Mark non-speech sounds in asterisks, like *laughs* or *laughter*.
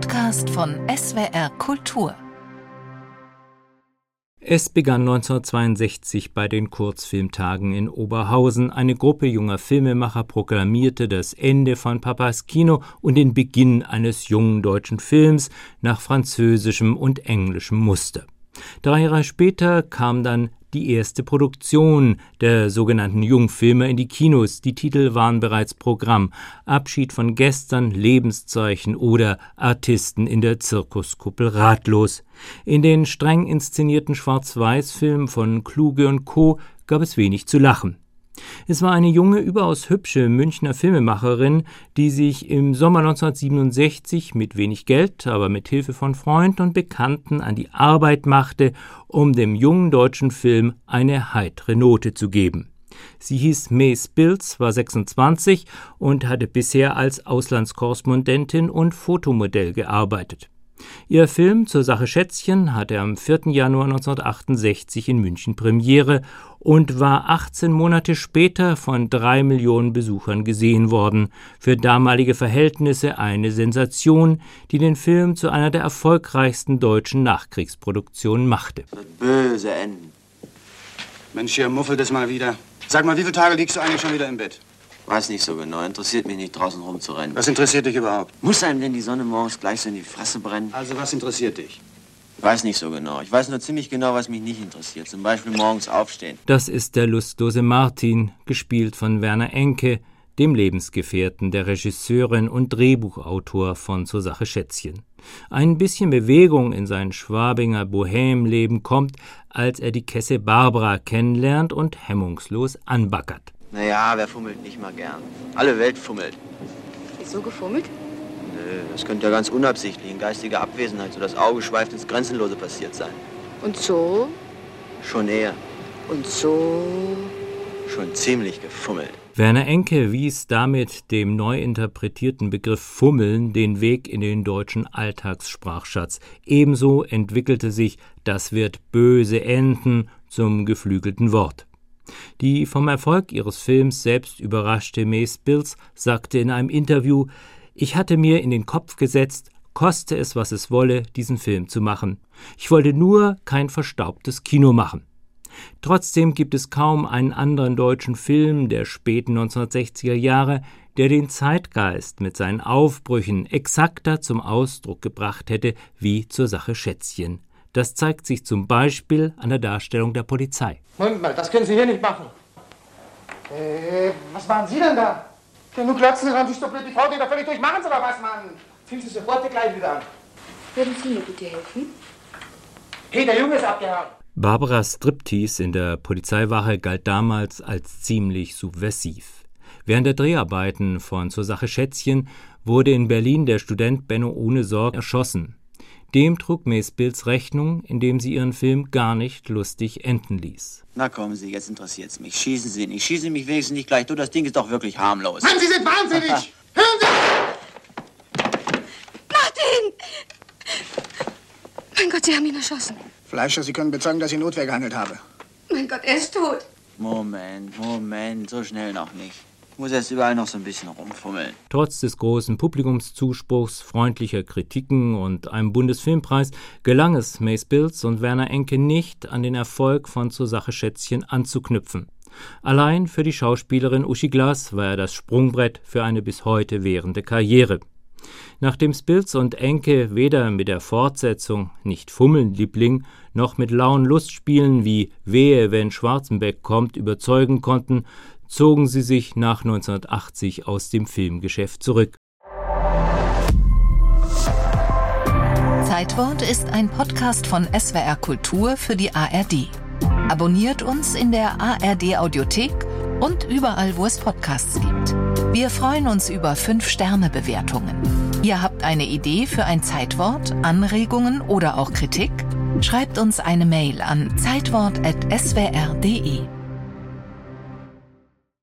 Podcast von SWR Kultur. Es begann 1962 bei den Kurzfilmtagen in Oberhausen. Eine Gruppe junger Filmemacher proklamierte das Ende von Papas Kino und den Beginn eines jungen deutschen Films nach französischem und englischem Muster. Drei Jahre später kam dann die erste Produktion der sogenannten Jungfilme in die Kinos. Die Titel waren bereits Programm. Abschied von gestern, Lebenszeichen oder Artisten in der Zirkuskuppel ratlos. In den streng inszenierten Schwarz-Weiß-Filmen von Kluge und Co. gab es wenig zu lachen. Es war eine junge, überaus hübsche Münchner Filmemacherin, die sich im Sommer 1967 mit wenig Geld, aber mit Hilfe von Freunden und Bekannten an die Arbeit machte, um dem jungen deutschen Film eine heitere Note zu geben. Sie hieß Mace Bills, war 26 und hatte bisher als Auslandskorrespondentin und Fotomodell gearbeitet. Ihr Film Zur Sache Schätzchen hatte am 4. Januar 1968 in München Premiere und war 18 Monate später von drei Millionen Besuchern gesehen worden. Für damalige Verhältnisse eine Sensation, die den Film zu einer der erfolgreichsten deutschen Nachkriegsproduktionen machte. Böse Enden. Mensch, hier muffelt es mal wieder. Sag mal, wie viele Tage liegst du eigentlich schon wieder im Bett? Weiß nicht so genau. Interessiert mich nicht, draußen rumzurennen. Was interessiert dich überhaupt? Muss einem denn die Sonne morgens gleich so in die Fresse brennen? Also, was interessiert dich? Weiß nicht so genau. Ich weiß nur ziemlich genau, was mich nicht interessiert. Zum Beispiel morgens aufstehen. Das ist der lustlose Martin, gespielt von Werner Enke, dem Lebensgefährten der Regisseurin und Drehbuchautor von Zur Sache Schätzchen. Ein bisschen Bewegung in sein Schwabinger Bohemleben kommt, als er die Kesse Barbara kennenlernt und hemmungslos anbackert. Naja, wer fummelt nicht mal gern? Alle Welt fummelt. Wieso gefummelt? Nö, das könnte ja ganz unabsichtlich in geistiger Abwesenheit, so das Auge schweift ins Grenzenlose passiert sein. Und so? Schon eher. Und so? Schon ziemlich gefummelt. Werner Enke wies damit dem neu interpretierten Begriff Fummeln den Weg in den deutschen Alltagssprachschatz. Ebenso entwickelte sich Das wird böse enden zum geflügelten Wort. Die vom Erfolg ihres Films selbst überraschte Mace Bills sagte in einem Interview, ich hatte mir in den Kopf gesetzt, koste es, was es wolle, diesen Film zu machen. Ich wollte nur kein verstaubtes Kino machen. Trotzdem gibt es kaum einen anderen deutschen Film der späten 1960er Jahre, der den Zeitgeist mit seinen Aufbrüchen exakter zum Ausdruck gebracht hätte wie zur Sache Schätzchen. Das zeigt sich zum Beispiel an der Darstellung der Polizei. Moment mal, das können Sie hier nicht machen. Äh, was machen Sie denn da? Ja, nun klotzen Sie dann sich doch blöd, die Frau geht da völlig durch. Machen Sie doch was, Mann. Ziehen Sie sofort die Kleid wieder an. Würden Sie mir bitte helfen? Hey, der Junge ist abgehauen. Barbaras Striptease in der Polizeiwache galt damals als ziemlich subversiv. Während der Dreharbeiten von Zur Sache Schätzchen wurde in Berlin der Student Benno ohne Sorg erschossen. Dem trug Mace Bills Rechnung, indem sie ihren Film gar nicht lustig enden ließ. Na kommen Sie, jetzt interessiert's mich. Schießen Sie nicht. Schießen Sie mich wenigstens nicht gleich. Du, das Ding ist doch wirklich harmlos. Mann, Sie sind wahnsinnig! *laughs* Hören Sie! Martin! Mein Gott, Sie haben ihn erschossen. Fleischer, Sie können bezeugen, dass ich Notwehr gehandelt habe. Mein Gott, er ist tot. Moment, Moment, so schnell noch nicht. Muss erst überall noch so ein bisschen rumfummeln. Trotz des großen Publikumszuspruchs, freundlicher Kritiken und einem Bundesfilmpreis gelang es Mace Bills und Werner Enke nicht, an den Erfolg von Zur Sache Schätzchen anzuknüpfen. Allein für die Schauspielerin Uschi Glas war er das Sprungbrett für eine bis heute währende Karriere. Nachdem Spilz und Enke weder mit der Fortsetzung Nicht Fummeln, Liebling, noch mit lauen Lustspielen wie Wehe, wenn Schwarzenbeck kommt, überzeugen konnten, zogen sie sich nach 1980 aus dem Filmgeschäft zurück. Zeitwort ist ein Podcast von SWR Kultur für die ARD. Abonniert uns in der ARD Audiothek und überall, wo es Podcasts gibt. Wir freuen uns über 5-Sterne-Bewertungen. Ihr habt eine Idee für ein Zeitwort, Anregungen oder auch Kritik? Schreibt uns eine Mail an zeitwort.swr.de.